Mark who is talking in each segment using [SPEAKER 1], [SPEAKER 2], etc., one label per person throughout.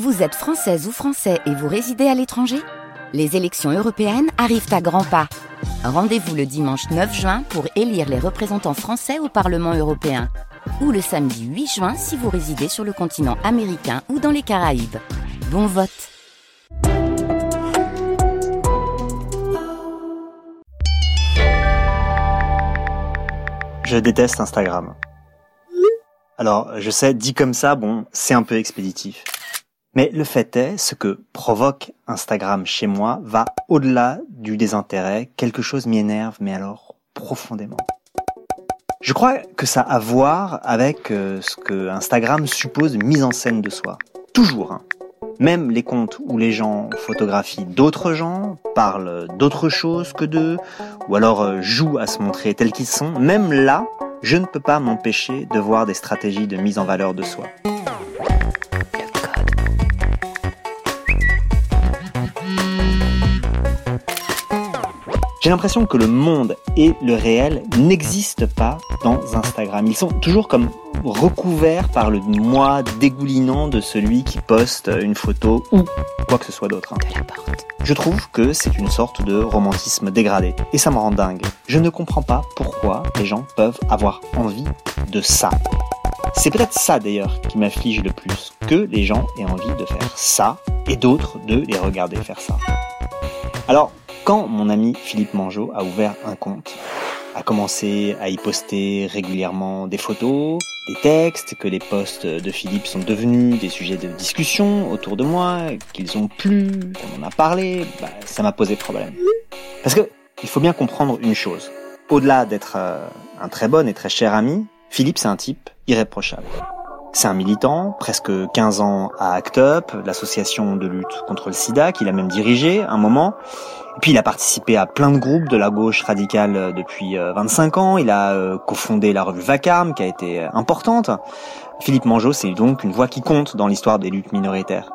[SPEAKER 1] Vous êtes française ou français et vous résidez à l'étranger? Les élections européennes arrivent à grands pas. Rendez-vous le dimanche 9 juin pour élire les représentants français au Parlement européen. Ou le samedi 8 juin si vous résidez sur le continent américain ou dans les Caraïbes. Bon vote
[SPEAKER 2] Je déteste Instagram. Alors, je sais, dit comme ça, bon, c'est un peu expéditif. Mais le fait est, ce que provoque Instagram chez moi va au-delà du désintérêt. Quelque chose m'y énerve, mais alors profondément. Je crois que ça a à voir avec euh, ce que Instagram suppose mise en scène de soi. Toujours. Hein. Même les comptes où les gens photographient d'autres gens, parlent d'autres choses que d'eux, ou alors euh, jouent à se montrer tels qu'ils sont, même là, je ne peux pas m'empêcher de voir des stratégies de mise en valeur de soi. J'ai l'impression que le monde et le réel n'existent pas dans Instagram. Ils sont toujours comme recouverts par le moi dégoulinant de celui qui poste une photo ou quoi que ce soit d'autre. Je trouve que c'est une sorte de romantisme dégradé. Et ça me rend dingue. Je ne comprends pas pourquoi les gens peuvent avoir envie de ça. C'est peut-être ça d'ailleurs qui m'afflige le plus, que les gens aient envie de faire ça et d'autres de les regarder faire ça. Alors, quand mon ami Philippe Mangeot a ouvert un compte, a commencé à y poster régulièrement des photos, des textes, que les posts de Philippe sont devenus des sujets de discussion autour de moi, qu'ils ont plu, qu'on en a parlé, bah, ça m'a posé problème. Parce que il faut bien comprendre une chose. Au-delà d'être euh, un très bon et très cher ami, Philippe c'est un type irréprochable. C'est un militant, presque 15 ans à ACT UP, l'association de lutte contre le sida, qu'il a même dirigé un moment. Et puis il a participé à plein de groupes de la gauche radicale euh, depuis 25 euh, ans. Il a euh, cofondé la revue Vacarme, qui a été importante. Philippe Mangeot, c'est donc une voix qui compte dans l'histoire des luttes minoritaires.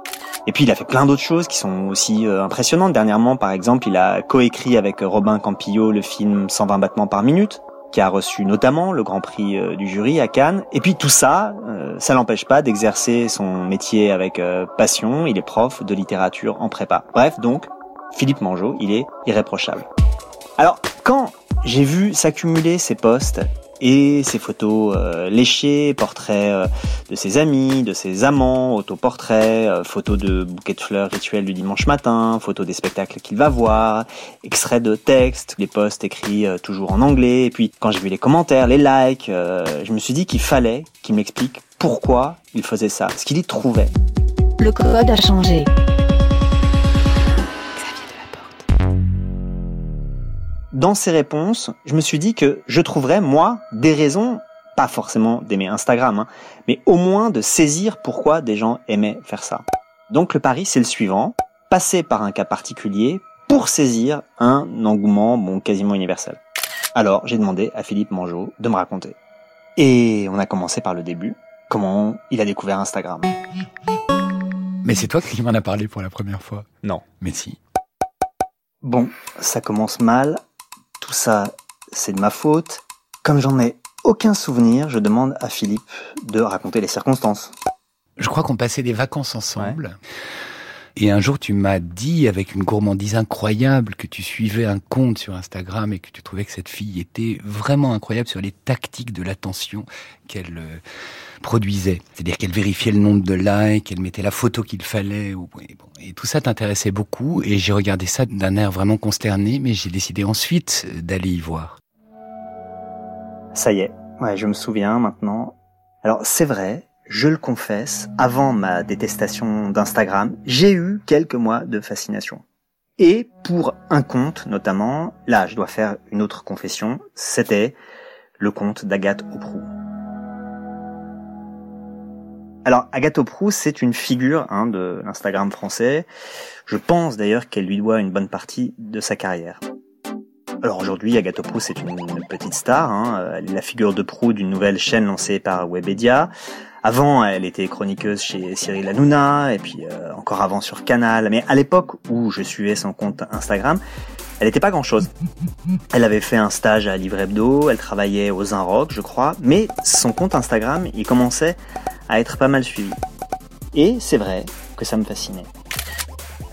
[SPEAKER 2] Et puis il a fait plein d'autres choses qui sont aussi impressionnantes. Dernièrement, par exemple, il a coécrit avec Robin Campillo le film 120 battements par minute, qui a reçu notamment le Grand Prix du jury à Cannes. Et puis tout ça, ça l'empêche pas d'exercer son métier avec passion. Il est prof de littérature en prépa. Bref, donc Philippe Mangeot, il est irréprochable. Alors, quand j'ai vu s'accumuler ces posts et ces photos euh, léchées, portraits euh, de ses amis, de ses amants, autoportraits, euh, photos de bouquets de fleurs rituels du dimanche matin, photos des spectacles qu'il va voir, extraits de textes, les posts écrits toujours en anglais, et puis quand j'ai vu les commentaires, les likes, je me suis dit qu'il fallait qu'il m'explique pourquoi il faisait ça, ce qu'il y trouvait.
[SPEAKER 1] Le code a changé.
[SPEAKER 2] Dans ces réponses, je me suis dit que je trouverais, moi, des raisons, pas forcément d'aimer Instagram, hein, mais au moins de saisir pourquoi des gens aimaient faire ça. Donc le pari, c'est le suivant, passer par un cas particulier pour saisir un engouement bon, quasiment universel. Alors j'ai demandé à Philippe Mangeot de me raconter. Et on a commencé par le début, comment il a découvert Instagram?
[SPEAKER 3] Mais c'est toi qui m'en as parlé pour la première fois.
[SPEAKER 2] Non.
[SPEAKER 3] Mais si.
[SPEAKER 2] Bon, ça commence mal tout ça, c'est de ma faute. Comme j'en ai aucun souvenir, je demande à Philippe de raconter les circonstances.
[SPEAKER 3] Je crois qu'on passait des vacances ensemble. Et un jour, tu m'as dit avec une gourmandise incroyable que tu suivais un compte sur Instagram et que tu trouvais que cette fille était vraiment incroyable sur les tactiques de l'attention qu'elle euh, produisait. C'est-à-dire qu'elle vérifiait le nombre de likes, qu'elle mettait la photo qu'il fallait. Et tout ça t'intéressait beaucoup et j'ai regardé ça d'un air vraiment consterné, mais j'ai décidé ensuite d'aller y voir.
[SPEAKER 2] Ça y est, ouais, je me souviens maintenant. Alors c'est vrai, je le confesse, avant ma détestation d'Instagram, j'ai eu quelques mois de fascination. Et pour un compte notamment, là je dois faire une autre confession, c'était le compte d'Agathe Auproux. Alors Agathe Auproux, c'est une figure hein, de l'Instagram français. Je pense d'ailleurs qu'elle lui doit une bonne partie de sa carrière. Alors aujourd'hui, Agathe Auproux, c'est une petite star. Hein. Est la figure de proue d'une nouvelle chaîne lancée par Webedia. Avant, elle était chroniqueuse chez Cyril Hanouna, et puis euh, encore avant sur Canal. Mais à l'époque où je suivais son compte Instagram, elle n'était pas grand-chose. Elle avait fait un stage à Livre Hebdo, elle travaillait aux Rock, je crois, mais son compte Instagram, il commençait à être pas mal suivi. Et c'est vrai que ça me fascinait.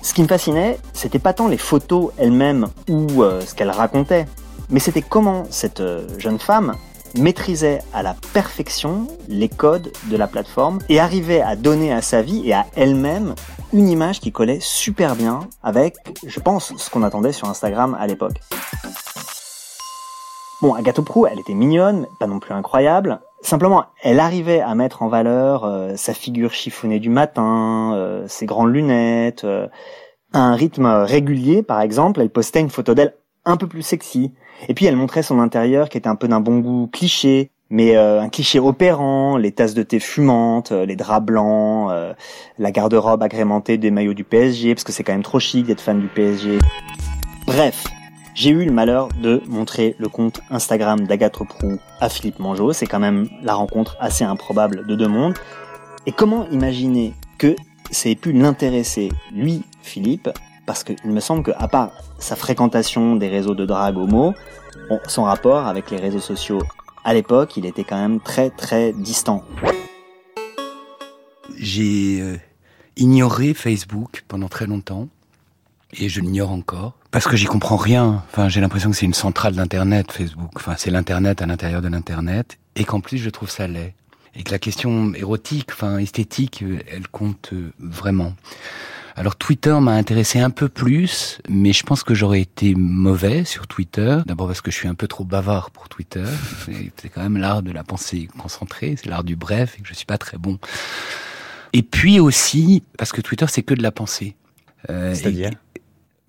[SPEAKER 2] Ce qui me fascinait, c'était pas tant les photos elles-mêmes ou euh, ce qu'elles racontaient, mais c'était comment cette euh, jeune femme maîtrisait à la perfection les codes de la plateforme et arrivait à donner à sa vie et à elle-même une image qui collait super bien avec, je pense, ce qu'on attendait sur Instagram à l'époque. Bon, Agathe Prou, elle était mignonne, pas non plus incroyable. Simplement, elle arrivait à mettre en valeur euh, sa figure chiffonnée du matin, euh, ses grandes lunettes. Euh, à un rythme régulier, par exemple, elle postait une photo d'elle un peu plus sexy. Et puis elle montrait son intérieur qui était un peu d'un bon goût cliché, mais un cliché opérant, les tasses de thé fumantes, les draps blancs, la garde-robe agrémentée des maillots du PSG, parce que c'est quand même trop chic d'être fan du PSG. Bref, j'ai eu le malheur de montrer le compte Instagram d'Agathe Prou à Philippe Mangeau. C'est quand même la rencontre assez improbable de deux mondes. Et comment imaginer que ça ait pu l'intéresser, lui, Philippe, parce qu'il me semble qu'à part sa fréquentation des réseaux de drague homo, son rapport avec les réseaux sociaux à l'époque, il était quand même très très distant.
[SPEAKER 3] J'ai euh, ignoré Facebook pendant très longtemps et je l'ignore encore parce que j'y comprends rien. Enfin, j'ai l'impression que c'est une centrale d'internet Facebook. Enfin, c'est l'internet à l'intérieur de l'internet et qu'en plus je trouve ça laid et que la question érotique, enfin esthétique, euh, elle compte euh, vraiment. Alors Twitter m'a intéressé un peu plus, mais je pense que j'aurais été mauvais sur Twitter. D'abord parce que je suis un peu trop bavard pour Twitter. C'est quand même l'art de la pensée concentrée, c'est l'art du bref et que je suis pas très bon. Et puis aussi parce que Twitter c'est que de la pensée.
[SPEAKER 2] Euh, C'est-à-dire?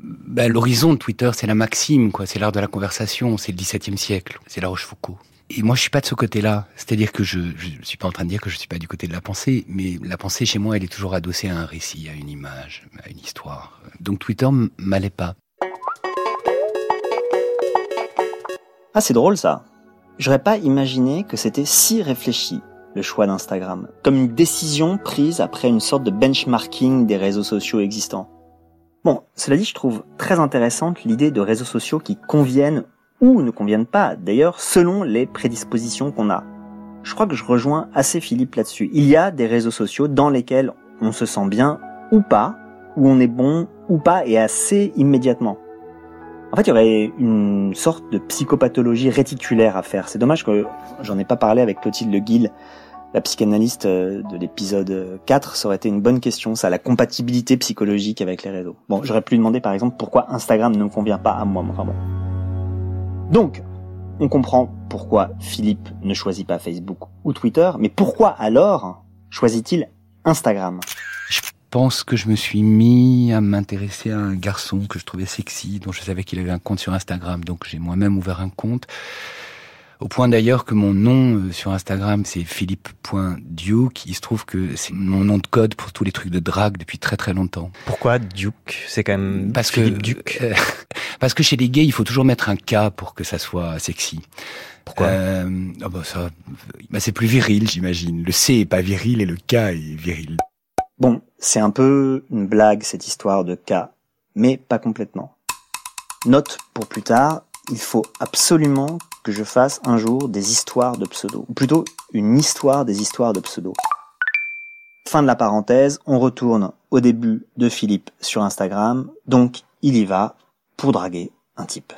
[SPEAKER 3] Bah, L'horizon de Twitter, c'est la maxime, quoi. C'est l'art de la conversation, c'est le XVIIe siècle, c'est la Rochefoucauld. Et moi, je suis pas de ce côté-là. C'est-à-dire que je, je suis pas en train de dire que je suis pas du côté de la pensée, mais la pensée chez moi, elle est toujours adossée à un récit, à une image, à une histoire. Donc Twitter m'allait pas.
[SPEAKER 2] Ah, c'est drôle ça. J'aurais pas imaginé que c'était si réfléchi le choix d'Instagram, comme une décision prise après une sorte de benchmarking des réseaux sociaux existants. Bon, cela dit, je trouve très intéressante l'idée de réseaux sociaux qui conviennent ou ne conviennent pas, d'ailleurs, selon les prédispositions qu'on a. Je crois que je rejoins assez Philippe là-dessus. Il y a des réseaux sociaux dans lesquels on se sent bien ou pas, où on est bon ou pas, et assez immédiatement. En fait, il y aurait une sorte de psychopathologie réticulaire à faire. C'est dommage que j'en ai pas parlé avec Clotilde Le Guil la psychanalyste euh, de l'épisode 4, ça aurait été une bonne question, ça, la compatibilité psychologique avec les réseaux. Bon, j'aurais pu lui demander par exemple pourquoi Instagram ne me convient pas à moi, vraiment. Donc, on comprend pourquoi Philippe ne choisit pas Facebook ou Twitter, mais pourquoi alors choisit-il Instagram?
[SPEAKER 3] Je pense que je me suis mis à m'intéresser à un garçon que je trouvais sexy, dont je savais qu'il avait un compte sur Instagram, donc j'ai moi-même ouvert un compte. Au point d'ailleurs que mon nom euh, sur Instagram, c'est philippe.duke. Il se trouve que c'est mon nom de code pour tous les trucs de drague depuis très très longtemps.
[SPEAKER 2] Pourquoi Duke? C'est quand même
[SPEAKER 3] parce Philippe que, Duke? Euh, parce que chez les gays, il faut toujours mettre un K pour que ça soit sexy.
[SPEAKER 2] Pourquoi? Euh,
[SPEAKER 3] oh bah ça, bah c'est plus viril, j'imagine. Le C est pas viril et le K est viril.
[SPEAKER 2] Bon, c'est un peu une blague cette histoire de K, mais pas complètement. Note pour plus tard, il faut absolument que je fasse un jour des histoires de pseudo, ou plutôt une histoire des histoires de pseudo. Fin de la parenthèse, on retourne au début de Philippe sur Instagram, donc il y va pour draguer un type.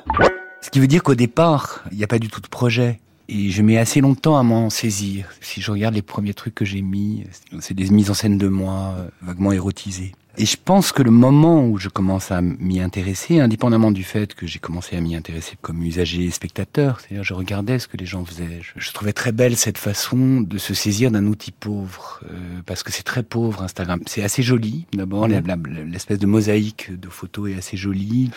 [SPEAKER 3] Ce qui veut dire qu'au départ, il n'y a pas du tout de projet. Et je mets assez longtemps à m'en saisir. Si je regarde les premiers trucs que j'ai mis, c'est des mises en scène de moi, euh, vaguement érotisées. Et je pense que le moment où je commence à m'y intéresser, indépendamment du fait que j'ai commencé à m'y intéresser comme usager et spectateur, c'est-à-dire je regardais ce que les gens faisaient, je, trouvais très belle cette façon de se saisir d'un outil pauvre, euh, parce que c'est très pauvre Instagram. C'est assez joli, d'abord, l'espèce de mosaïque de photos est assez jolie,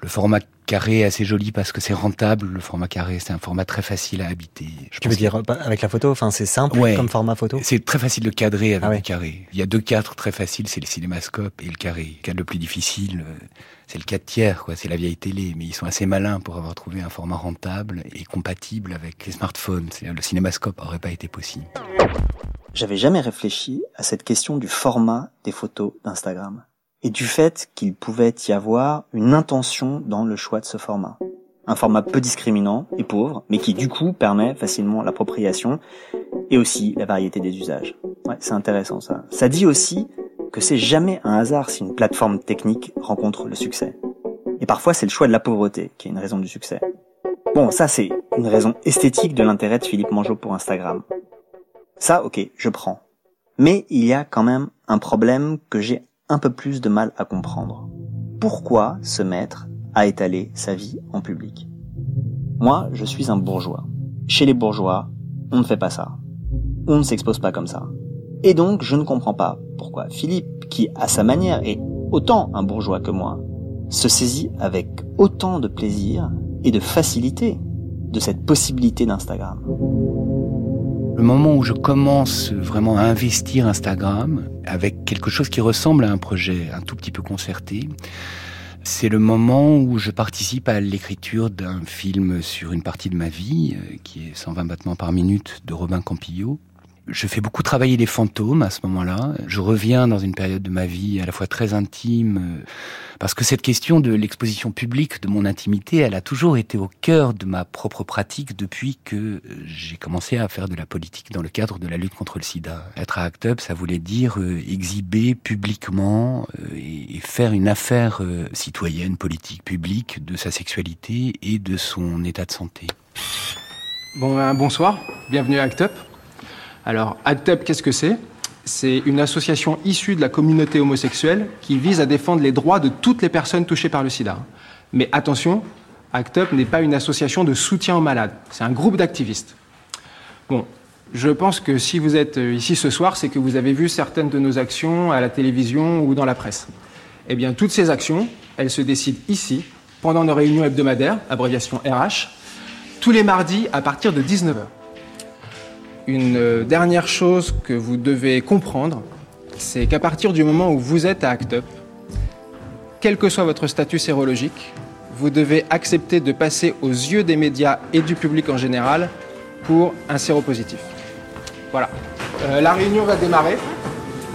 [SPEAKER 3] le format carré est assez joli parce que c'est rentable. Le format carré, c'est un format très facile à habiter.
[SPEAKER 2] Je tu veux dire avec la photo Enfin, c'est simple comme format photo?
[SPEAKER 3] C'est très facile de cadrer avec ah le carré. Il y a deux cadres très faciles, c'est le cinémascope et le carré. Le cadre le plus difficile, euh, c'est le 4 tiers, quoi. C'est la vieille télé, mais ils sont assez malins pour avoir trouvé un format rentable et compatible avec les smartphones. Le cinémascope aurait pas été possible.
[SPEAKER 2] J'avais jamais réfléchi à cette question du format des photos d'Instagram et du fait qu'il pouvait y avoir une intention dans le choix de ce format. Un format peu discriminant et pauvre, mais qui du coup permet facilement l'appropriation et aussi la variété des usages. Ouais, c'est intéressant ça. Ça dit aussi que c'est jamais un hasard si une plateforme technique rencontre le succès. Et parfois, c'est le choix de la pauvreté qui est une raison du succès. Bon, ça, c'est une raison esthétique de l'intérêt de Philippe Mangeot pour Instagram. Ça, ok, je prends. Mais il y a quand même un problème que j'ai un peu plus de mal à comprendre. Pourquoi se mettre à étaler sa vie en public? Moi, je suis un bourgeois. Chez les bourgeois, on ne fait pas ça. On ne s'expose pas comme ça. Et donc, je ne comprends pas pourquoi Philippe, qui à sa manière est autant un bourgeois que moi, se saisit avec autant de plaisir et de facilité de cette possibilité d'Instagram.
[SPEAKER 3] Le moment où je commence vraiment à investir Instagram avec quelque chose qui ressemble à un projet un tout petit peu concerté, c'est le moment où je participe à l'écriture d'un film sur une partie de ma vie, euh, qui est 120 battements par minute de Robin Campillo, je fais beaucoup travailler les fantômes à ce moment-là. Je reviens dans une période de ma vie à la fois très intime, euh, parce que cette question de l'exposition publique de mon intimité, elle a toujours été au cœur de ma propre pratique depuis que euh, j'ai commencé à faire de la politique dans le cadre de la lutte contre le sida. Être à Act Up, ça voulait dire euh, exhiber publiquement et faire une affaire citoyenne, politique, publique de sa sexualité et de son état de santé.
[SPEAKER 4] Bon, ben, bonsoir, bienvenue à Act Up. Alors, ACT UP, qu'est-ce que c'est? C'est une association issue de la communauté homosexuelle qui vise à défendre les droits de toutes les personnes touchées par le sida. Mais attention, ACT UP n'est pas une association de soutien aux malades, c'est un groupe d'activistes. Bon, je pense que si vous êtes euh, ici ce soir, c'est que vous avez vu certaines de nos actions à la télévision ou dans la presse. Eh bien, toutes ces actions, elles se décident ici, pendant nos réunions hebdomadaires, abréviation RH, tous les mardis à partir de 19h. Une euh, dernière chose que vous devez comprendre, c'est qu'à partir du moment où vous êtes à ACT UP, quel que soit votre statut sérologique, vous devez accepter de passer aux yeux des médias et du public en général pour un séropositif. Voilà. Euh, la réunion va démarrer.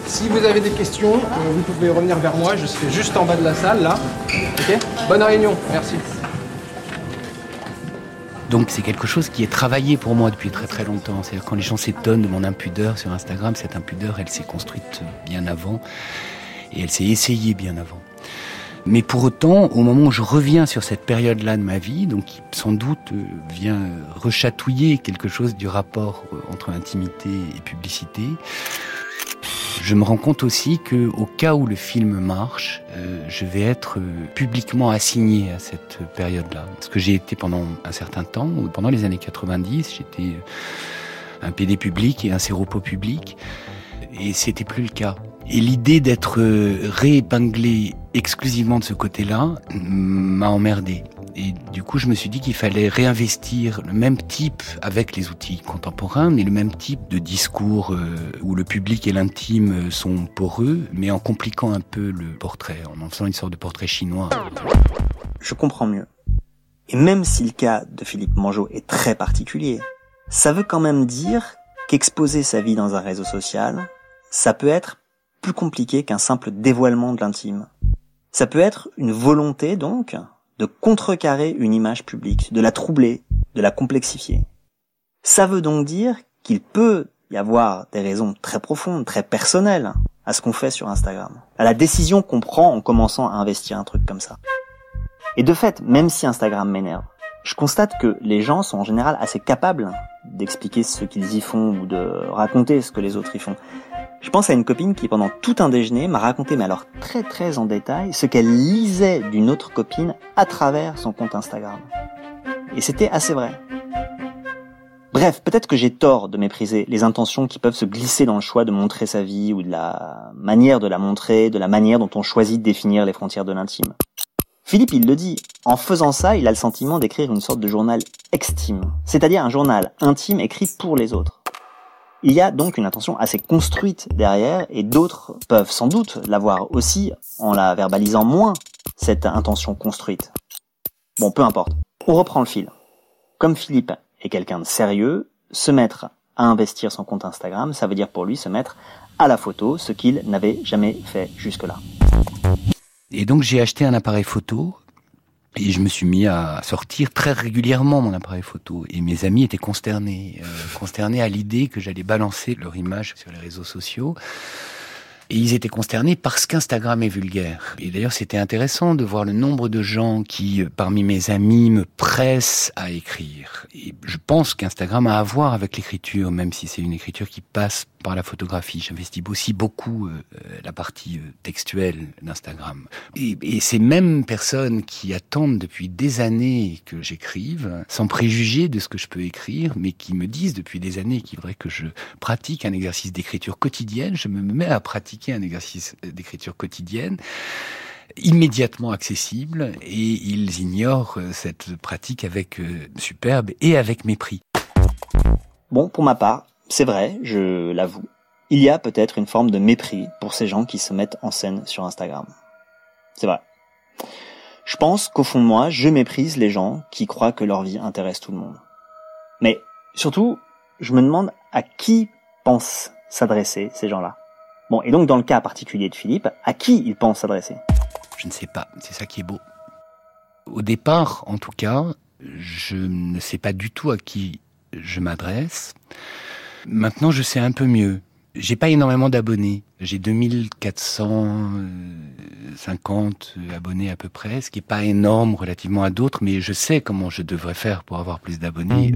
[SPEAKER 4] Si vous avez des questions, euh, vous pouvez revenir vers moi. Je serai juste en bas de la salle, là. Bonne réunion. Merci.
[SPEAKER 3] Donc c'est quelque chose qui est travaillé pour moi depuis très très longtemps. C'est-à-dire quand les gens s'étonnent de mon impudeur sur Instagram, cette impudeur, elle s'est construite bien avant et elle s'est essayée bien avant. Mais pour autant, au moment où je reviens sur cette période-là de ma vie, donc qui sans doute vient rechatouiller quelque chose du rapport euh, entre intimité et publicité, je me rends compte aussi que au cas où le film marche, euh, je vais être euh, publiquement assigné à cette période-là. Parce que j'ai été pendant un certain temps, pendant les années 90, j'étais euh, un PD public et un séropo public, et c'était plus le cas. Et l'idée d'être réépinglé exclusivement de ce côté-là m'a emmerdé. Et du coup, je me suis dit qu'il fallait réinvestir le même type avec les outils contemporains, mais le même type de discours euh, où le public et l'intime sont poreux, mais en compliquant un peu le portrait, en en faisant une sorte de portrait chinois.
[SPEAKER 2] Je comprends mieux. Et même si le cas de Philippe Mangeot est très particulier, ça veut quand même dire qu'exposer sa vie dans un réseau social, ça peut être plus compliqué qu'un simple dévoilement de l'intime. Ça peut être une volonté donc de contrecarrer une image publique, de la troubler, de la complexifier. Ça veut donc dire qu'il peut y avoir des raisons très profondes, très personnelles à ce qu'on fait sur Instagram, à la décision qu'on prend en commençant à investir un truc comme ça. Et de fait, même si Instagram m'énerve, je constate que les gens sont en général assez capables d'expliquer ce qu'ils y font ou de raconter ce que les autres y font. Je pense à une copine qui, pendant tout un déjeuner, m'a raconté, mais alors très très en détail, ce qu'elle lisait d'une autre copine à travers son compte Instagram. Et c'était assez vrai. Bref, peut-être que j'ai tort de mépriser les intentions qui peuvent se glisser dans le choix de montrer sa vie ou de la manière de la montrer, de la manière dont on choisit de définir les frontières de l'intime. Philippe, il le dit, en faisant ça, il a le sentiment d'écrire une sorte de journal extime, c'est-à-dire un journal intime écrit pour les autres. Il y a donc une intention assez construite derrière et d'autres peuvent sans doute l'avoir aussi en la verbalisant moins, cette intention construite. Bon, peu importe. On reprend le fil. Comme Philippe est quelqu'un de sérieux, se mettre à investir son compte Instagram, ça veut dire pour lui se mettre à la photo, ce qu'il n'avait jamais fait jusque-là.
[SPEAKER 3] Et donc j'ai acheté un appareil photo et je me suis mis à sortir très régulièrement mon appareil photo. Et mes amis étaient consternés, euh, consternés à l'idée que j'allais balancer leur image sur les réseaux sociaux. Et ils étaient consternés parce qu'Instagram est vulgaire. Et d'ailleurs, c'était intéressant de voir le nombre de gens qui, euh, parmi mes amis, me pressent à écrire. Et je pense qu'Instagram a à voir avec l'écriture, même si c'est une écriture qui passe par la photographie. J'investis aussi beaucoup euh, la partie euh, textuelle d'Instagram. Et, et, ces mêmes personnes qui attendent depuis des années que j'écrive, sans préjuger de ce que je peux écrire, mais qui me disent depuis des années qu'il faudrait que je pratique un exercice d'écriture quotidienne, je me mets à pratiquer un exercice d'écriture quotidienne immédiatement accessible et ils ignorent euh, cette pratique avec superbe et avec mépris.
[SPEAKER 2] Bon, pour ma part, c'est vrai, je l'avoue. Il y a peut-être une forme de mépris pour ces gens qui se mettent en scène sur Instagram. C'est vrai. Je pense qu'au fond de moi, je méprise les gens qui croient que leur vie intéresse tout le monde. Mais surtout, je me demande à qui pensent s'adresser ces gens-là. Bon, et donc dans le cas particulier de Philippe, à qui ils pensent s'adresser?
[SPEAKER 3] Je ne sais pas, c'est ça qui est beau. Au départ, en tout cas, je ne sais pas du tout à qui je m'adresse. Maintenant, je sais un peu mieux. J'ai pas énormément d'abonnés. J'ai 2450 abonnés à peu près, ce qui est pas énorme relativement à d'autres, mais je sais comment je devrais faire pour avoir plus d'abonnés.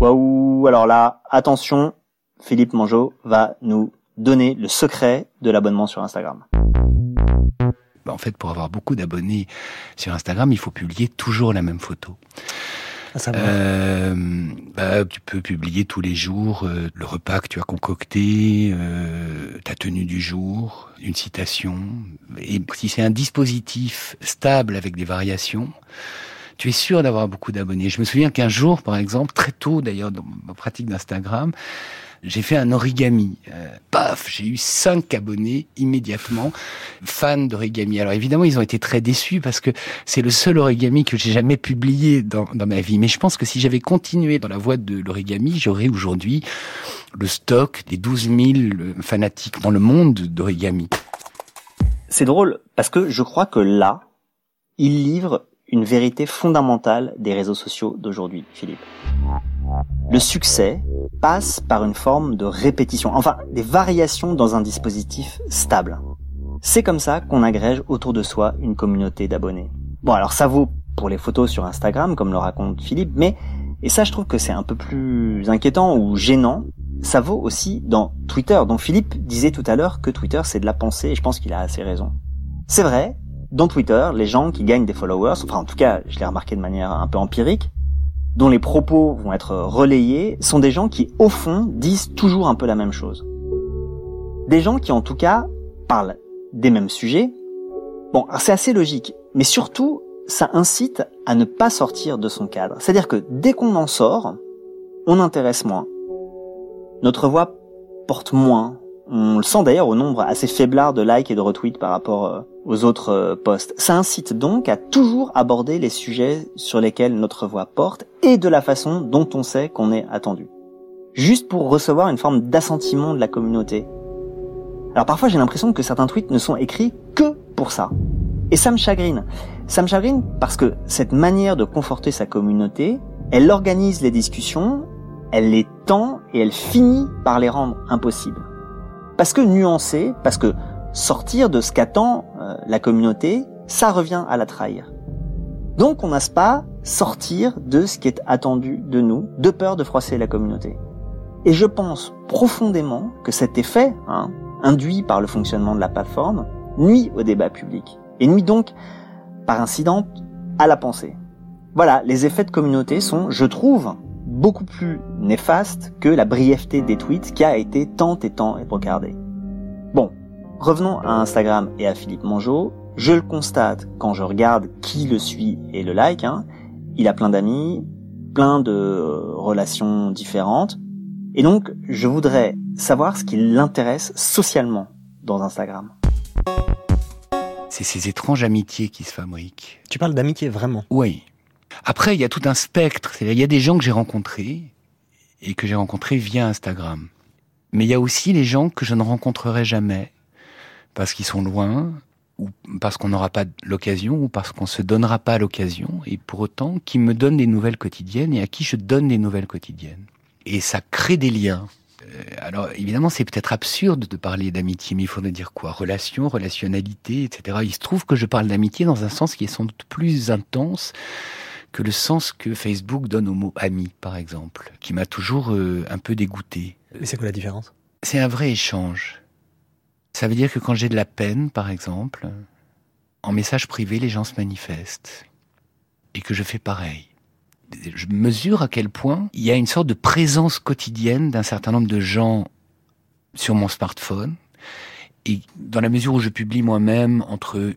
[SPEAKER 2] Waouh, alors là, attention, Philippe Mangeot va nous donner le secret de l'abonnement sur Instagram.
[SPEAKER 3] Bah, en fait, pour avoir beaucoup d'abonnés sur Instagram, il faut publier toujours la même photo. Euh, bah, tu peux publier tous les jours euh, le repas que tu as concocté, euh, ta tenue du jour, une citation. Et si c'est un dispositif stable avec des variations, tu es sûr d'avoir beaucoup d'abonnés. Je me souviens qu'un jour, par exemple, très tôt d'ailleurs dans ma pratique d'Instagram, j'ai fait un origami. Euh, paf, j'ai eu cinq abonnés immédiatement, fans d'origami. Alors évidemment, ils ont été très déçus parce que c'est le seul origami que j'ai jamais publié dans, dans ma vie. Mais je pense que si j'avais continué dans la voie de l'origami, j'aurais aujourd'hui le stock des 12 000 fanatiques dans le monde d'origami.
[SPEAKER 2] C'est drôle parce que je crois que là, il livre une vérité fondamentale des réseaux sociaux d'aujourd'hui, Philippe. Le succès passe par une forme de répétition, enfin des variations dans un dispositif stable. C'est comme ça qu'on agrège autour de soi une communauté d'abonnés. Bon alors ça vaut pour les photos sur Instagram, comme le raconte Philippe, mais, et ça je trouve que c'est un peu plus inquiétant ou gênant, ça vaut aussi dans Twitter, dont Philippe disait tout à l'heure que Twitter c'est de la pensée, et je pense qu'il a assez raison. C'est vrai, dans Twitter, les gens qui gagnent des followers, enfin en tout cas je l'ai remarqué de manière un peu empirique, dont les propos vont être relayés, sont des gens qui, au fond, disent toujours un peu la même chose. Des gens qui, en tout cas, parlent des mêmes sujets. Bon, c'est assez logique, mais surtout, ça incite à ne pas sortir de son cadre. C'est-à-dire que dès qu'on en sort, on intéresse moins. Notre voix porte moins. On le sent d'ailleurs au nombre assez faiblard de likes et de retweets par rapport euh, aux autres euh, postes. Ça incite donc à toujours aborder les sujets sur lesquels notre voix porte et de la façon dont on sait qu'on est attendu. Juste pour recevoir une forme d'assentiment de la communauté. Alors parfois j'ai l'impression que certains tweets ne sont écrits que pour ça. Et ça me chagrine. Ça me chagrine parce que cette manière de conforter sa communauté, elle organise les discussions, elle les tend et elle finit par les rendre impossibles. Parce que nuancer, parce que sortir de ce qu'attend euh, la communauté, ça revient à la trahir. Donc on n'ose pas sortir de ce qui est attendu de nous, de peur de froisser la communauté. Et je pense profondément que cet effet, hein, induit par le fonctionnement de la plateforme, nuit au débat public, et nuit donc, par incident, à la pensée. Voilà, les effets de communauté sont, je trouve, beaucoup plus néfastes que la brièveté des tweets qui a été tant et tant brocardée. Bon, Revenons à Instagram et à Philippe Mongeau. Je le constate quand je regarde qui le suit et le like. Hein. Il a plein d'amis, plein de relations différentes. Et donc, je voudrais savoir ce qui l'intéresse socialement dans Instagram.
[SPEAKER 3] C'est ces étranges amitiés qui se fabriquent.
[SPEAKER 2] Tu parles d'amitié vraiment?
[SPEAKER 3] Oui. Après, il y a tout un spectre. Il y a des gens que j'ai rencontrés et que j'ai rencontrés via Instagram. Mais il y a aussi les gens que je ne rencontrerai jamais parce qu'ils sont loin, ou parce qu'on n'aura pas l'occasion, ou parce qu'on se donnera pas l'occasion, et pour autant qui me donnent des nouvelles quotidiennes et à qui je donne des nouvelles quotidiennes. Et ça crée des liens. Euh, alors évidemment, c'est peut-être absurde de parler d'amitié, mais il faudrait dire quoi? Relation, relationnalité, etc. Il se trouve que je parle d'amitié dans un sens qui est sans doute plus intense que le sens que Facebook donne au mot ami, par exemple, qui m'a toujours euh, un peu dégoûté.
[SPEAKER 5] Mais c'est quoi la différence?
[SPEAKER 3] C'est un vrai échange. Ça veut dire que quand j'ai de la peine, par exemple, en message privé, les gens se manifestent. Et que je fais pareil. Je mesure à quel point il y a une sorte de présence quotidienne d'un certain nombre de gens sur mon smartphone. Et dans la mesure où je publie moi-même entre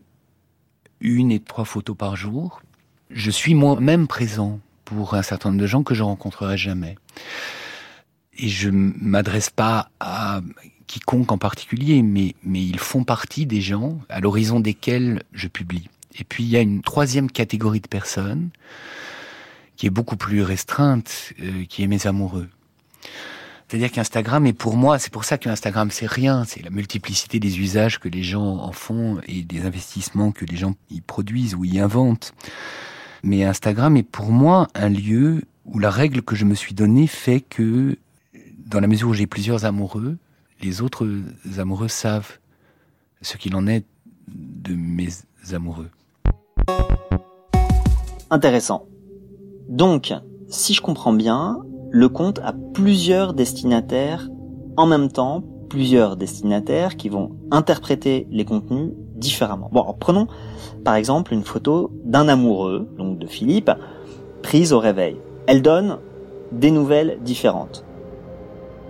[SPEAKER 3] une et trois photos par jour, je suis moi-même présent pour un certain nombre de gens que je rencontrerai jamais. Et je m'adresse pas à quiconque en particulier, mais, mais ils font partie des gens à l'horizon desquels je publie. Et puis il y a une troisième catégorie de personnes qui est beaucoup plus restreinte, euh, qui est mes amoureux. C'est-à-dire qu'Instagram est pour moi, c'est pour ça que Instagram c'est rien, c'est la multiplicité des usages que les gens en font et des investissements que les gens y produisent ou y inventent. Mais Instagram est pour moi un lieu où la règle que je me suis donnée fait que, dans la mesure où j'ai plusieurs amoureux, les autres amoureux savent ce qu'il en est de mes amoureux.
[SPEAKER 2] Intéressant. Donc, si je comprends bien, le compte a plusieurs destinataires en même temps, plusieurs destinataires qui vont interpréter les contenus différemment. Bon, prenons par exemple une photo d'un amoureux, donc de Philippe, prise au réveil. Elle donne des nouvelles différentes.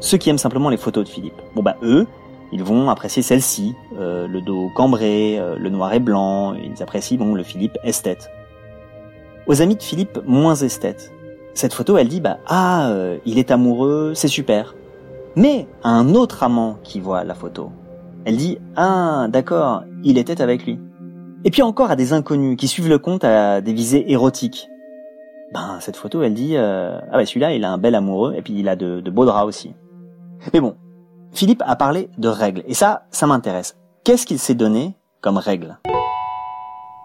[SPEAKER 2] Ceux qui aiment simplement les photos de Philippe, bon bah eux, ils vont apprécier celle-ci, euh, le dos cambré, euh, le noir et blanc, ils apprécient bon le Philippe esthète. Aux amis de Philippe moins esthète, cette photo elle dit bah ah euh, il est amoureux, c'est super. Mais à un autre amant qui voit la photo, elle dit ah d'accord, il était avec lui. Et puis encore à des inconnus qui suivent le compte à des visées érotiques. Ben cette photo elle dit ah bah celui-là il a un bel amoureux et puis il a de, beaux draps aussi. Mais bon, Philippe a parlé de règles, et ça, ça m'intéresse. Qu'est-ce qu'il s'est donné comme règle?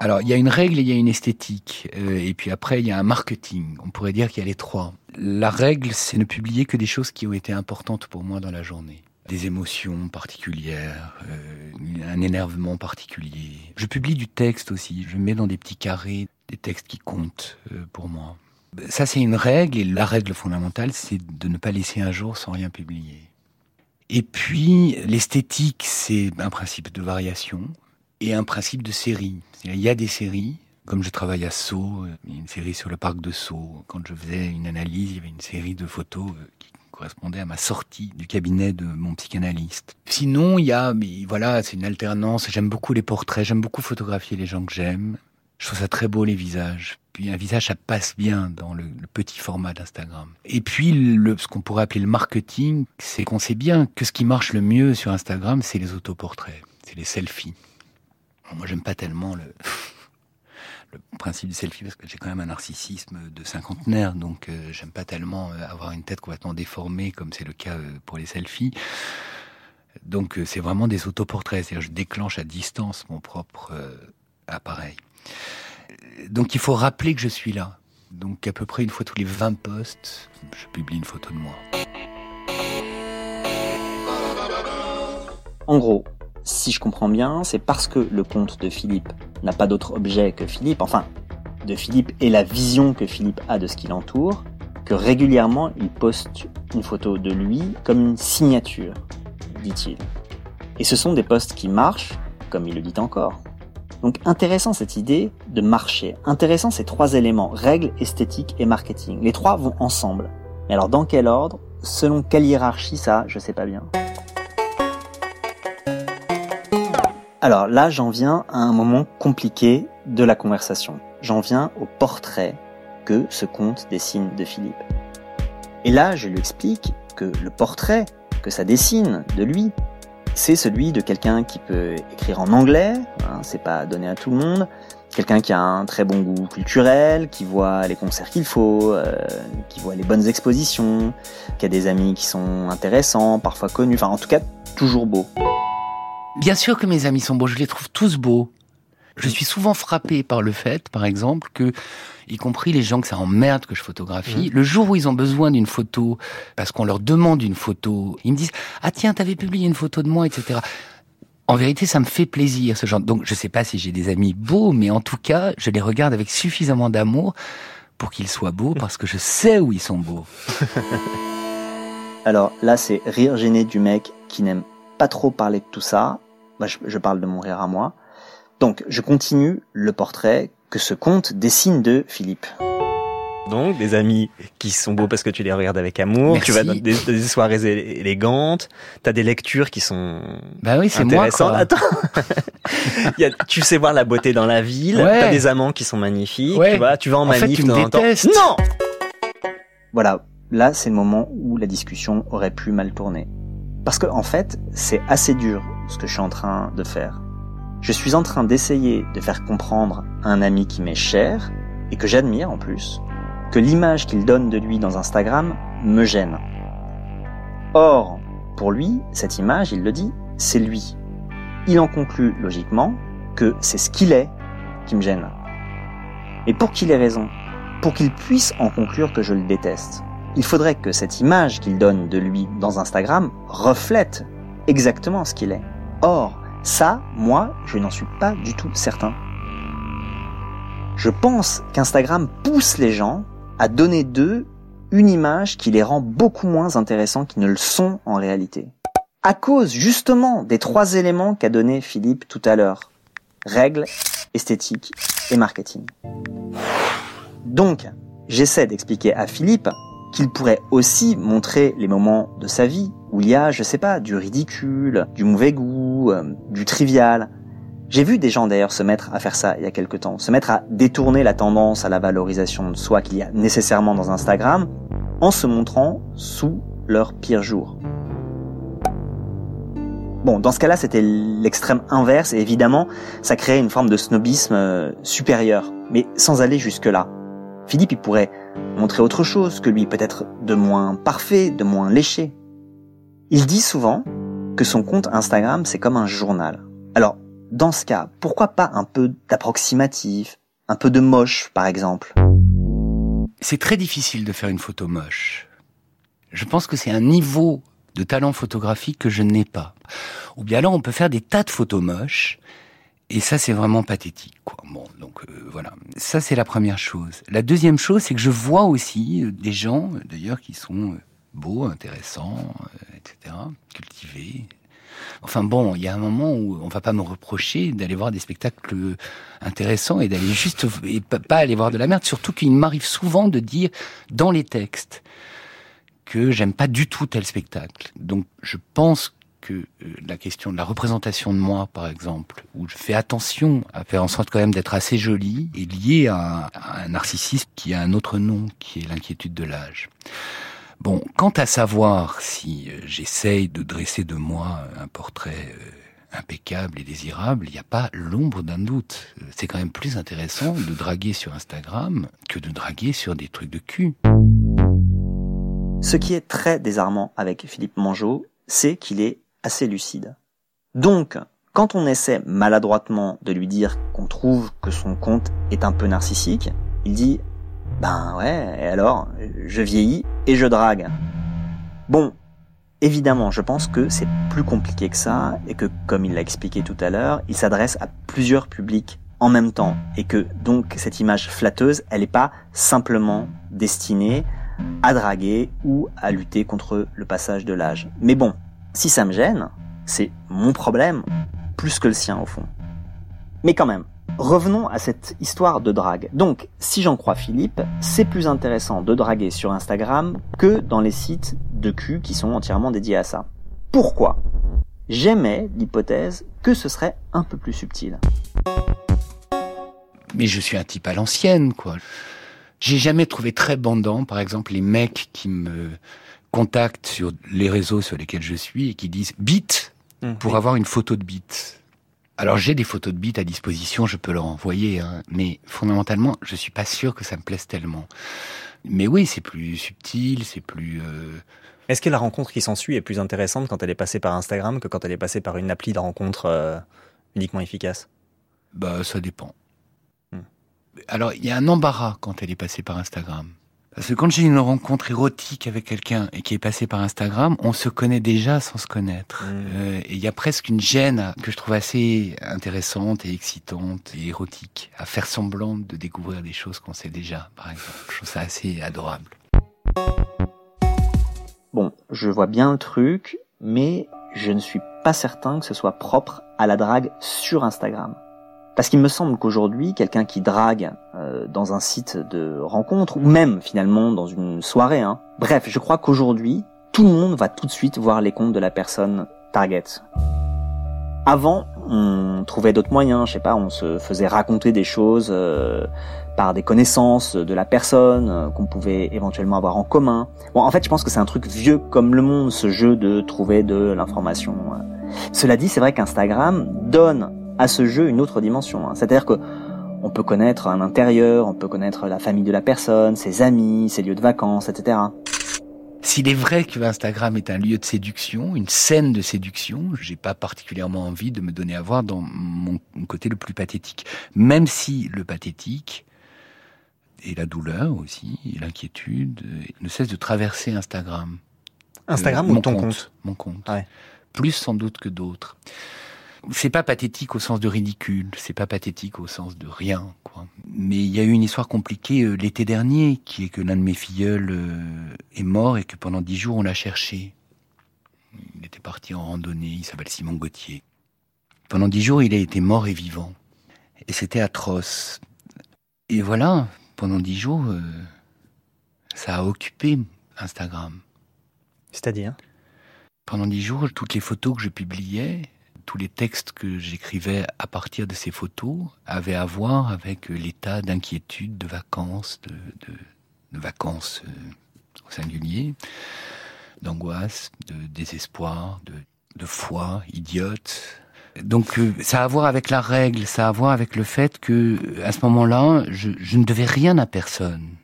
[SPEAKER 3] Alors, il y a une règle il y a une esthétique. Euh, et puis après, il y a un marketing. On pourrait dire qu'il y a les trois. La règle, c'est ne publier que des choses qui ont été importantes pour moi dans la journée. Des émotions particulières, euh, un énervement particulier. Je publie du texte aussi. Je mets dans des petits carrés des textes qui comptent euh, pour moi. Ça, c'est une règle. Et la règle fondamentale, c'est de ne pas laisser un jour sans rien publier. Et puis, l'esthétique, c'est un principe de variation et un principe de série. Il y a des séries, comme je travaille à Sceaux, a une série sur le parc de Sceaux. Quand je faisais une analyse, il y avait une série de photos euh, qui correspondaient à ma sortie du cabinet de mon psychanalyste. Sinon, il y a, mais voilà, c'est une alternance. J'aime beaucoup les portraits, j'aime beaucoup photographier les gens que j'aime. Je trouve ça très beau les visages. Puis un visage, ça passe bien dans le, petit format d'Instagram. Et puis le, ce qu'on pourrait appeler le marketing, c'est qu'on sait bien que ce qui marche le mieux sur Instagram, c'est les autoportraits, c'est les selfies. moi, j'aime pas tellement le, le principe du selfie parce que j'ai quand même un narcissisme de cinquantenaire, donc euh, j'aime pas tellement euh, avoir une tête complètement déformée comme c'est le cas euh, pour les selfies. Donc c'est vraiment des autoportraits, c'est-à-dire je déclenche à distance mon propre appareil donc il faut rappeler que je suis là. Donc à peu près une fois tous les 20 postes, je publie une photo de moi.
[SPEAKER 2] En gros, si je comprends bien, c'est parce que le compte de Philippe n'a pas d'autre objet que Philippe, enfin, de Philippe et la vision que Philippe a de ce qui l'entoure, que régulièrement il poste une photo de lui comme une signature, dit-il. Et ce sont des posts qui marchent, comme il le dit encore. Donc intéressant cette idée de marché, intéressant ces trois éléments, règles, esthétique et marketing. Les trois vont ensemble. Mais alors dans quel ordre? Selon quelle hiérarchie ça Je sais pas bien. Alors là, j'en viens à un moment compliqué de la conversation. J'en viens au portrait que ce conte dessine de Philippe. Et là, je lui explique que le portrait que ça dessine de lui, c'est celui de quelqu'un qui peut écrire en anglais, hein, c'est pas donné à tout le monde, quelqu'un qui a un très bon goût culturel, qui voit les concerts qu'il faut, euh, qui voit les bonnes expositions, qui a des amis qui sont intéressants, parfois connus, enfin en tout cas toujours beaux.
[SPEAKER 3] Bien sûr que mes amis sont beaux, je les trouve tous beaux. Je suis souvent frappé par le fait, par exemple, que y compris les gens que ça emmerde que je photographie, mmh. le jour où ils ont besoin d'une photo, parce qu'on leur demande une photo, ils me disent ah tiens t'avais publié une photo de moi, etc. En vérité, ça me fait plaisir ce genre. Donc, je sais pas si j'ai des amis beaux, mais en tout cas, je les regarde avec suffisamment d'amour pour qu'ils soient beaux, parce que je sais où ils sont beaux.
[SPEAKER 2] Alors là, c'est rire gêné du mec qui n'aime pas trop parler de tout ça. Moi, je, parle de mon rire à moi. Donc, je continue le portrait que ce conte dessine de Philippe.
[SPEAKER 5] Donc, des amis qui sont beaux parce que tu les regardes avec amour. Tu vas dans des, soirées élégantes. T'as des lectures qui sont
[SPEAKER 3] bah oui, c'est moi.
[SPEAKER 5] Attends, tu sais voir la beauté dans la ville. T'as des amants qui sont magnifiques. Tu vois, tu vas en, manif
[SPEAKER 3] fait, tu Non.
[SPEAKER 2] Voilà, là, c'est le moment où la discussion aurait pu mal tourner. Parce que, en fait, c'est assez dur ce que je suis en train de faire. Je suis en train d'essayer de faire comprendre à un ami qui m'est cher, et que j'admire en plus, que l'image qu'il donne de lui dans Instagram me gêne. Or, pour lui, cette image, il le dit, c'est lui. Il en conclut logiquement que c'est ce qu'il est qui me gêne. Et pour qu'il ait raison, pour qu'il puisse en conclure que je le déteste, il faudrait que cette image qu'il donne de lui dans Instagram reflète exactement ce qu'il est. Or, ça, moi, je n'en suis pas du tout certain. Je pense qu'Instagram pousse les gens à donner d'eux une image qui les rend beaucoup moins intéressants qu'ils ne le sont en réalité. À cause justement des trois éléments qu'a donné Philippe tout à l'heure. Règles, esthétique et marketing. Donc, j'essaie d'expliquer à Philippe qu'il pourrait aussi montrer les moments de sa vie où il y a, je sais pas, du ridicule, du mauvais goût, euh, du trivial. J'ai vu des gens d'ailleurs se mettre à faire ça il y a quelque temps, se mettre à détourner la tendance à la valorisation de soi qu'il y a nécessairement dans Instagram en se montrant sous leur pire jour. Bon, dans ce cas-là, c'était l'extrême inverse et évidemment, ça créait une forme de snobisme euh, supérieur, mais sans aller jusque-là. Philippe, il pourrait montrer autre chose que lui, peut-être de moins parfait, de moins léché. Il dit souvent que son compte Instagram, c'est comme un journal. Alors, dans ce cas, pourquoi pas un peu d'approximatif, un peu de moche, par exemple?
[SPEAKER 3] C'est très difficile de faire une photo moche. Je pense que c'est un niveau de talent photographique que je n'ai pas. Ou bien alors on peut faire des tas de photos moches, et ça, c'est vraiment pathétique. Bon, donc euh, voilà. Ça, c'est la première chose. La deuxième chose, c'est que je vois aussi euh, des gens, euh, d'ailleurs, qui sont beaux, intéressants, etc., cultivés. Enfin bon, il y a un moment où on va pas me reprocher d'aller voir des spectacles intéressants et d'aller juste et pas aller voir de la merde. Surtout qu'il m'arrive souvent de dire dans les textes que j'aime pas du tout tel spectacle. Donc je pense que euh, la question de la représentation de moi, par exemple, où je fais attention à faire en sorte quand même d'être assez jolie, est liée à, un narcissisme qui a un autre nom, qui est l'inquiétude de l'âge. Bon, quant à savoir si euh, j'essaye de dresser de moi un portrait euh, impeccable et désirable, il n'y a pas l'ombre d'un doute. C'est quand même plus intéressant de draguer sur Instagram que de draguer sur des trucs de cul.
[SPEAKER 2] Ce qui est très désarmant avec Philippe Mangeot, c'est qu'il est assez lucide. Donc, quand on essaie maladroitement de lui dire qu'on trouve que son compte est un peu narcissique, il dit Ben ouais, et alors, je vieillis et je drague. Bon, évidemment, je pense que c'est plus compliqué que ça et que, comme il l'a expliqué tout à l'heure, il s'adresse à plusieurs publics en même temps et que donc cette image flatteuse, elle n'est pas simplement destinée à draguer ou à lutter contre le passage de l'âge. Mais bon, si ça me gêne, c'est mon problème, plus que le sien au fond. Mais quand même, revenons à cette histoire de drague. Donc, si j'en crois Philippe, c'est plus intéressant de draguer sur Instagram que dans les sites de cul qui sont entièrement dédiés à ça. Pourquoi? J'aimais l'hypothèse que ce serait un peu plus subtil.
[SPEAKER 3] Mais je suis un type à l'ancienne, quoi. J'ai jamais trouvé très bandant, par exemple, les mecs qui me contactent sur les réseaux sur lesquels je suis et qui disent bit mmh. pour avoir une photo de bit. Alors j'ai des photos de bit à disposition, je peux leur envoyer, hein, mais fondamentalement, je suis pas sûr que ça me plaise tellement. Mais oui, c'est plus subtil, c'est plus. Euh,
[SPEAKER 5] Est-ce que la rencontre qui s'ensuit est plus intéressante quand elle est passée par Instagram que quand elle est passée par une appli de rencontre euh, uniquement efficace?
[SPEAKER 3] Bah, ça dépend. Hmm. Alors, il y a un embarras quand elle est passée par Instagram. Parce que quand j'ai une rencontre érotique avec quelqu'un et qui est passé par Instagram, on se connaît déjà sans se connaître. Hmm. Euh, et il y a presque une gêne que je trouve assez intéressante et excitante et érotique à faire semblant de découvrir des choses qu'on sait déjà, par exemple. Je trouve ça assez adorable.
[SPEAKER 2] Bon, je vois bien le truc, mais je ne suis pas certain que ce soit propre à la drague sur Instagram. Parce qu'il me semble qu'aujourd'hui, quelqu'un qui drague euh, dans un site de rencontre, ou même finalement dans une soirée, hein, bref, je crois qu'aujourd'hui, tout le monde va tout de suite voir les comptes de la personne target. Avant, on trouvait d'autres moyens, je sais pas, on se faisait raconter des choses euh, par des connaissances de la personne euh, qu'on pouvait éventuellement avoir en commun. Bon, en fait, je pense que c'est un truc vieux comme le monde, ce jeu de trouver de l'information. Cela dit, c'est vrai qu'Instagram donne à ce jeu une autre dimension. Hein. C'est-à-dire que on peut connaître un intérieur, on peut connaître la famille de la personne, ses amis, ses lieux de vacances, etc.
[SPEAKER 3] S'il est vrai que Instagram est un lieu de séduction, une scène de séduction, j'ai pas particulièrement envie de me donner à voir dans mon côté le plus pathétique. Même si le pathétique et la douleur aussi, et l'inquiétude, ne cesse de traverser Instagram.
[SPEAKER 5] Instagram euh, ou ton
[SPEAKER 3] compte, Mon compte. Plus sans doute que d'autres c'est pas pathétique au sens de ridicule, c'est pas pathétique au sens de rien, quoi. Mais il y a eu une histoire compliquée euh, l'été dernier, qui est que l'un de mes filleuls euh, est mort et que pendant dix jours on l'a cherché. Il était parti en randonnée, il s'appelle Simon Gauthier. Pendant dix jours, il a été mort et vivant. Et c'était atroce. Et voilà, pendant dix jours, euh, ça a occupé Instagram.
[SPEAKER 5] C'est-à-dire?
[SPEAKER 3] Pendant dix jours, toutes les photos que je publiais, tous les textes que j'écrivais à partir de ces photos avaient à voir avec l'état d'inquiétude, de vacances, de, vacances euh, au singulier, d'angoisse, de désespoir, de, foi idiote. Donc euh, ça a à voir avec la règle, ça a à voir avec le fait que à ce moment-là, je, je ne devais rien à personne.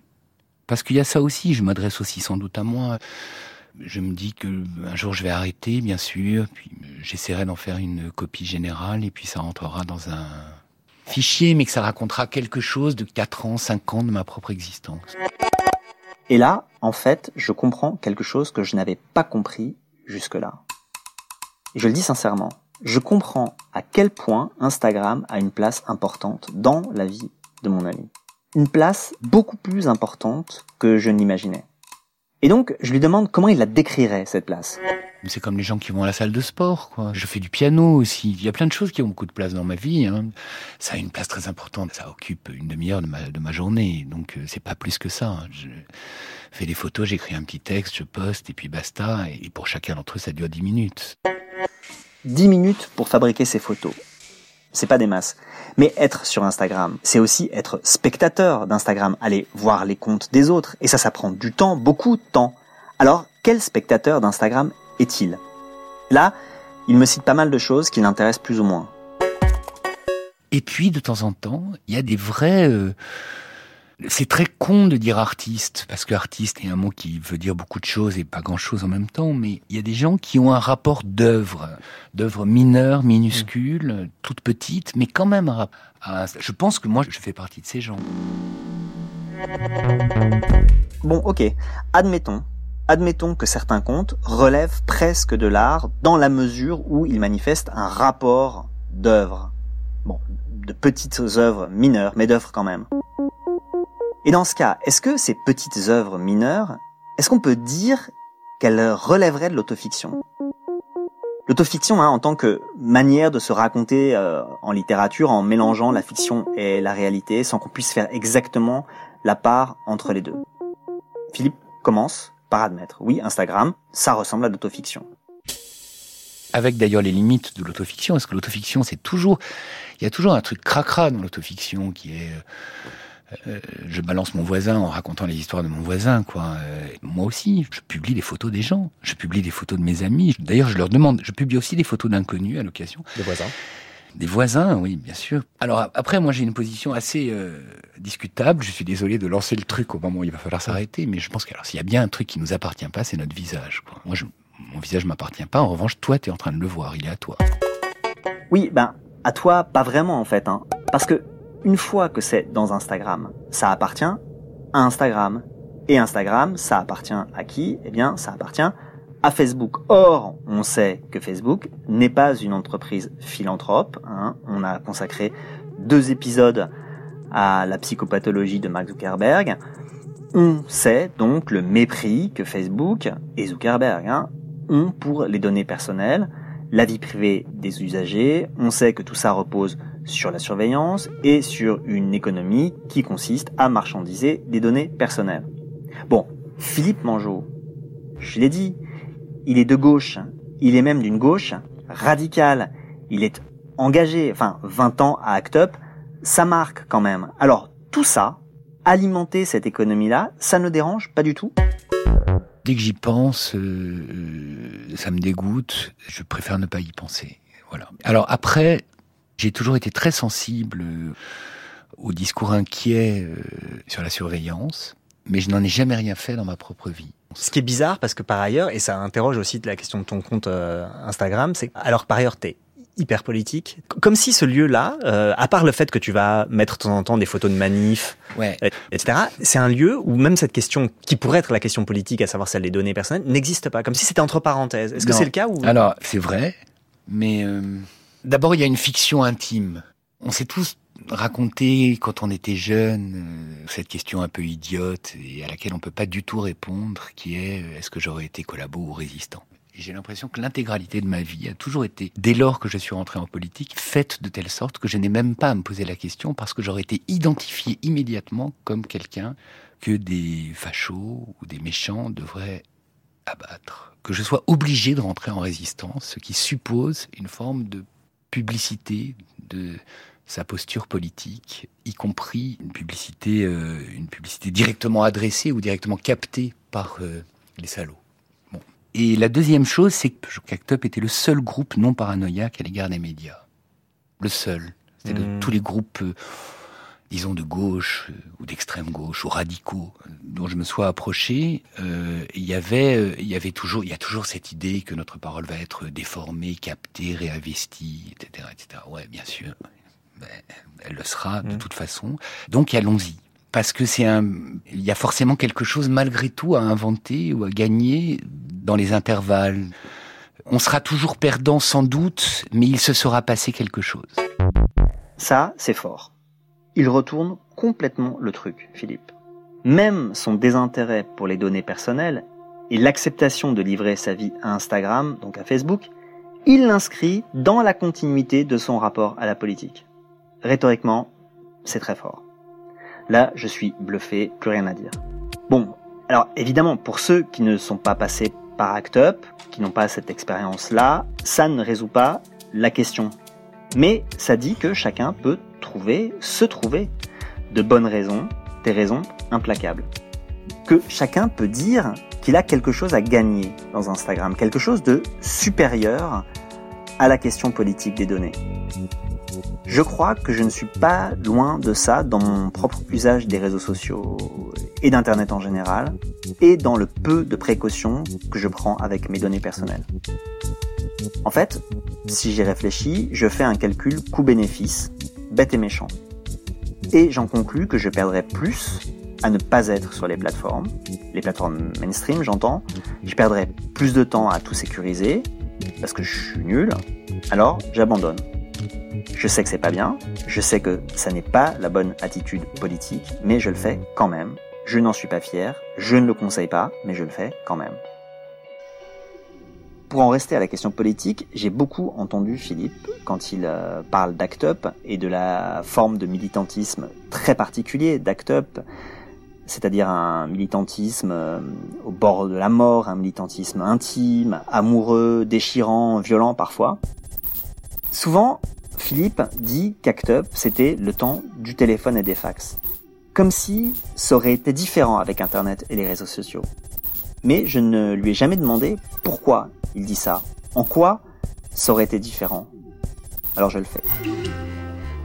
[SPEAKER 3] Parce qu'il y a ça aussi, je m'adresse aussi sans doute à moi je me dis que un jour je vais arrêter, bien sûr, puis j'essaierai d'en faire une copie générale, et puis ça rentrera dans un fichier, mais que ça racontera quelque chose de 4 ans, 5 ans de ma propre existence.
[SPEAKER 2] Et là, en fait, je comprends quelque chose que je n'avais pas compris jusque-là. Je le dis sincèrement, je comprends à quel point Instagram a une place importante dans la vie de mon ami. Une place beaucoup plus importante que je n'imaginais. Et donc, je lui demande comment il la décrirait, cette place.
[SPEAKER 3] C'est comme les gens qui vont à la salle de sport, quoi. Je fais du piano aussi. Il y a plein de choses qui ont beaucoup de place dans ma vie. Hein. Ça a une place très importante. Ça occupe une demi-heure de ma, de ma journée. Donc, euh, c'est pas plus que ça. Hein. Je fais des photos, j'écris un petit texte, je poste, et puis basta. Et pour chacun d'entre eux, ça dure dix minutes.
[SPEAKER 2] Dix minutes pour fabriquer ces photos. C'est pas des masses. Mais être sur Instagram, c'est aussi être spectateur d'Instagram, aller voir les comptes des autres. Et ça, ça prend du temps, beaucoup de temps. Alors, quel spectateur d'Instagram est-il? Là, il me cite pas mal de choses qui l'intéressent plus ou moins.
[SPEAKER 3] Et puis, de temps en temps, il y a des vrais... Euh, c'est très con de dire artiste, parce que artiste est un mot qui veut dire beaucoup de choses et pas grand-chose en même temps, mais il y a des gens qui ont un rapport d'œuvre, d'œuvre mineure, minuscule, toute petite, mais quand même Je pense que moi, je fais partie de ces gens.
[SPEAKER 2] Bon, ok, admettons. Admettons que certains contes relèvent presque de l'art dans la mesure où ils manifestent un rapport d'œuvre. Bon, de petites œuvres mineures, mais d'œuvres quand même. Et dans ce cas, est-ce que ces petites œuvres mineures, est-ce qu'on peut dire qu'elles relèveraient de l'autofiction? L'autofiction, hein, en tant que manière de se raconter euh, en littérature en mélangeant la fiction et la réalité sans qu'on puisse faire exactement la part entre les deux. Philippe commence par admettre, oui, Instagram, ça ressemble à l'autofiction.
[SPEAKER 3] Avec d'ailleurs les limites de l'autofiction, parce que l'autofiction, c'est toujours, il y a toujours un truc cracra dans l'autofiction qui est euh, je balance mon voisin en racontant les histoires de mon voisin, quoi. Euh, moi aussi, je publie les photos des gens, je publie des photos de mes amis. D'ailleurs, je leur demande, je publie aussi des photos d'inconnus à l'occasion.
[SPEAKER 5] Des voisins.
[SPEAKER 3] Des voisins, oui, bien sûr. Alors après, moi, j'ai une position assez euh, discutable. Je suis désolé de lancer le truc au moment où il va falloir s'arrêter, mais je pense que alors s'il y a bien un truc qui nous appartient pas, c'est notre visage. Quoi. Moi, je, mon visage m'appartient pas. En revanche, toi, tu es en train de le voir. Il est à toi.
[SPEAKER 2] Oui, ben à toi, pas vraiment en fait. Hein. Parce que une fois que c'est dans Instagram, ça appartient à Instagram. Et Instagram, ça appartient à qui? Eh bien, ça appartient à Facebook. Or, on sait que Facebook n'est pas une entreprise philanthrope. Hein. On a consacré deux épisodes à la psychopathologie de Mark Zuckerberg. On sait donc le mépris que Facebook et Zuckerberg hein, ont pour les données personnelles, la vie privée des usagers. On sait que tout ça repose sur la surveillance et sur une économie qui consiste à marchandiser des données personnelles. Bon, Philippe Mangeot, je l'ai dit, il est de gauche, il est même d'une gauche radicale, il est engagé, enfin 20 ans à Act Up, ça marque quand même. Alors tout ça, alimenter cette économie-là, ça ne dérange pas du tout?
[SPEAKER 3] Dès que j'y pense, euh, euh, ça me dégoûte, je préfère ne pas y penser. Voilà. Alors après, j'ai toujours été très sensible euh, au discours inquiet sur la surveillance, mais je n'en ai jamais rien fait dans ma propre vie.
[SPEAKER 5] Ce qui est bizarre, parce que par ailleurs, et ça interroge aussi la question de ton compte Instagram, c'est alors par ailleurs, t'es hyper politique. Comme si ce lieu-là, euh, à part le fait que tu vas mettre de temps en temps des photos de manifs, ouais. etc., c'est un lieu où même cette question, qui pourrait être la question politique, à savoir celle des données personnelles, n'existe pas. Comme si c'était entre parenthèses. Est-ce que c'est le cas ou...
[SPEAKER 3] Alors, c'est vrai, mais euh, d'abord, il y a une fiction intime. On s'est tous raconté quand on était jeune euh, cette question un peu idiote et à laquelle on peut pas du tout répondre, qui est est-ce que j'aurais été collabo ou résistant? J'ai l'impression que l'intégralité de ma vie a toujours été, dès lors que je suis rentré en politique, faite de telle sorte que je n'ai même pas à me poser la question parce que j'aurais été identifié immédiatement comme quelqu'un que des fachos ou des méchants devraient abattre. Que je sois obligé de rentrer en résistance, ce qui suppose une forme de publicité de sa posture politique, y compris une publicité, euh, une publicité directement adressée ou directement captée par euh, les salauds. Et la deuxième chose, c'est que Act Up était le seul groupe non paranoïaque à l'égard des médias. Le seul. C'était de hmm. tous les groupes, euh, disons, de gauche euh, ou d'extrême gauche ou radicaux dont je me sois approché. Euh, il y avait, il y avait toujours, il y a toujours cette idée que notre parole va être déformée, captée, réinvestie, etc., etc. Ouais, bien sûr. Ben, elle le sera de hmm. toute façon. Donc allons-y parce que c'est un, il y a forcément quelque chose malgré tout à inventer ou à gagner dans les intervalles. On sera toujours perdant sans doute, mais il se sera passé quelque chose.
[SPEAKER 2] Ça, c'est fort. Il retourne complètement le truc, Philippe. Même son désintérêt pour les données personnelles et l'acceptation de livrer sa vie à Instagram, donc à Facebook, il l'inscrit dans la continuité de son rapport à la politique. Rhétoriquement, c'est très fort. Là, je suis bluffé, plus rien à dire. Bon, alors évidemment, pour ceux qui ne sont pas passés par Act Up, qui n'ont pas cette expérience-là, ça ne résout pas la question. Mais ça dit que chacun peut trouver, se trouver, de bonnes raisons, des raisons implacables. Que chacun peut dire qu'il a quelque chose à gagner dans Instagram, quelque chose de supérieur à la question politique des données. Je crois que je ne suis pas loin de ça dans mon propre usage des réseaux sociaux et d'Internet en général, et dans le peu de précautions que je prends avec mes données personnelles. En fait, si j'y réfléchis, je fais un calcul coût-bénéfice, bête et méchant. Et j'en conclus que je perdrais plus à ne pas être sur les plateformes, les plateformes mainstream j'entends, je perdrais plus de temps à tout sécuriser, parce que je suis nul, alors j'abandonne. Je sais que c'est pas bien, je sais que ça n'est pas la bonne attitude politique, mais je le fais quand même. Je n'en suis pas fier, je ne le conseille pas, mais je le fais quand même. Pour en rester à la question politique, j'ai beaucoup entendu Philippe quand il euh, parle d'ACT UP et de la forme de militantisme très particulier d'ACT UP, c'est-à-dire un militantisme euh, au bord de la mort, un militantisme intime, amoureux, déchirant, violent parfois. Souvent, Philippe dit qu'Act Up, c'était le temps du téléphone et des fax. Comme si ça aurait été différent avec Internet et les réseaux sociaux. Mais je ne lui ai jamais demandé pourquoi il dit ça. En quoi ça aurait été différent. Alors je le fais.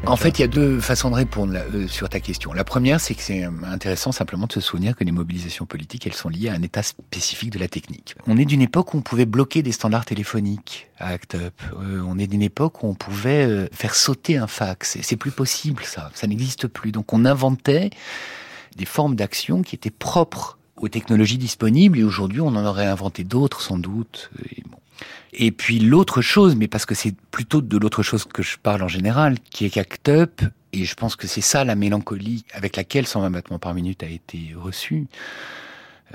[SPEAKER 3] En fait, il y a deux façons de répondre euh, sur ta question. La première, c'est que c'est euh, intéressant simplement de se souvenir que les mobilisations politiques, elles sont liées à un état spécifique de la technique. On est d'une époque où on pouvait bloquer des standards téléphoniques à ACT UP. Euh, on est d'une époque où on pouvait faire sauter un fax. C'est plus possible, ça. Ça n'existe plus. Donc on inventait des formes d'action qui étaient propres aux technologies disponibles et aujourd'hui on en aurait inventé d'autres sans doute. Et puis l'autre chose, mais parce que c'est plutôt de l'autre chose que je parle en général, qui est qu'Act Up, et je pense que c'est ça la mélancolie avec laquelle 120 battements par minute a été reçu.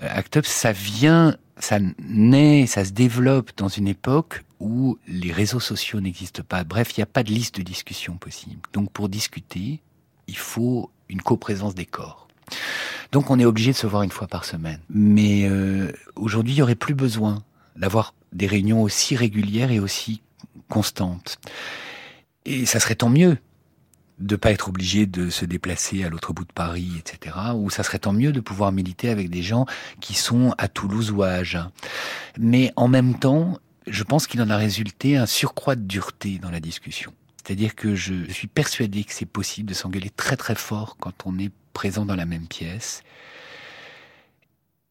[SPEAKER 3] Euh, Act Up, ça vient, ça naît, ça se développe dans une époque où les réseaux sociaux n'existent pas. Bref, il n'y a pas de liste de discussion possible. Donc pour discuter, il faut une coprésence des corps. Donc on est obligé de se voir une fois par semaine. Mais euh, aujourd'hui, il n'y aurait plus besoin d'avoir des réunions aussi régulières et aussi constantes. Et ça serait tant mieux de pas être obligé de se déplacer à l'autre bout de Paris, etc. Ou ça serait tant mieux de pouvoir militer avec des gens qui sont à Toulouse ou à Agen. Mais en même temps, je pense qu'il en a résulté un surcroît de dureté dans la discussion. C'est-à-dire que je suis persuadé que c'est possible de s'engueuler très très fort quand on est présent dans la même pièce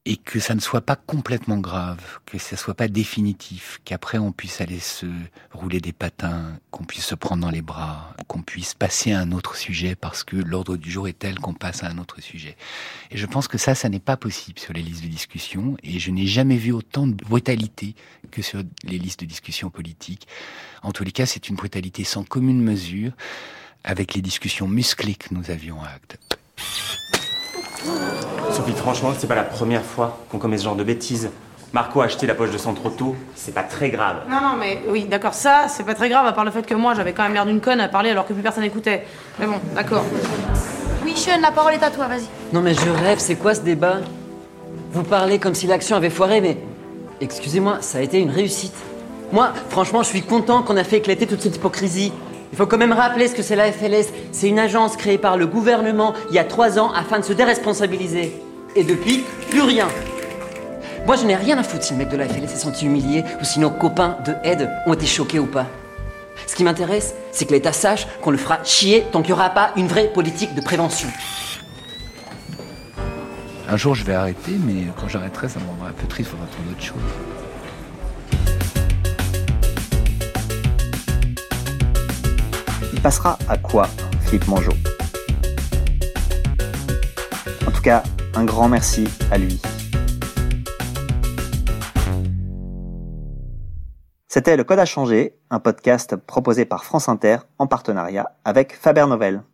[SPEAKER 3] et que ça ne soit pas complètement grave, que ça soit pas définitif, qu'après on puisse aller se rouler des patins, qu'on puisse se prendre dans les bras, qu'on puisse passer à un autre sujet parce que l'ordre du jour est tel qu'on passe à un autre sujet. Et je pense que ça, ça n'est pas possible sur les listes de discussion et je n'ai jamais vu autant de brutalité que sur les listes de discussion politiques. En tous les cas, c'est une brutalité sans commune mesure avec les discussions musclées que nous avions à Acte.
[SPEAKER 6] Sophie, franchement, c'est pas la première fois qu'on commet ce genre de bêtises. Marco a acheté la poche de sang trop tôt, c'est pas très grave.
[SPEAKER 7] Non, non, mais oui, d'accord, ça, c'est pas très grave, à part le fait que moi, j'avais quand même l'air d'une conne à parler alors que plus personne n'écoutait. Mais bon, d'accord.
[SPEAKER 8] Oui, Sean, la parole est à toi, vas-y.
[SPEAKER 9] Non, mais je rêve, c'est quoi ce débat? Vous parlez comme si l'action avait foiré, mais. Excusez-moi, ça a été une réussite. Moi, franchement, je suis content qu'on a fait éclater toute cette hypocrisie. Il faut quand même rappeler ce que c'est la FLS. C'est une agence créée par le gouvernement il y a trois ans afin de se déresponsabiliser. Et depuis, plus rien. Moi, je n'ai rien à foutre si le mec de la FLS s'est senti humilié ou si nos copains de aide ont été choqués ou pas. Ce qui m'intéresse, c'est que l'État sache qu'on le fera chier tant qu'il n'y aura pas une vraie politique de prévention.
[SPEAKER 3] Un jour, je vais arrêter, mais quand j'arrêterai, ça me rendra un peu triste, il faudra trouver autre chose.
[SPEAKER 2] Il passera à quoi, Philippe Mangeot En tout cas, un grand merci à lui. C'était Le Code à changer, un podcast proposé par France Inter en partenariat avec Faber Novel.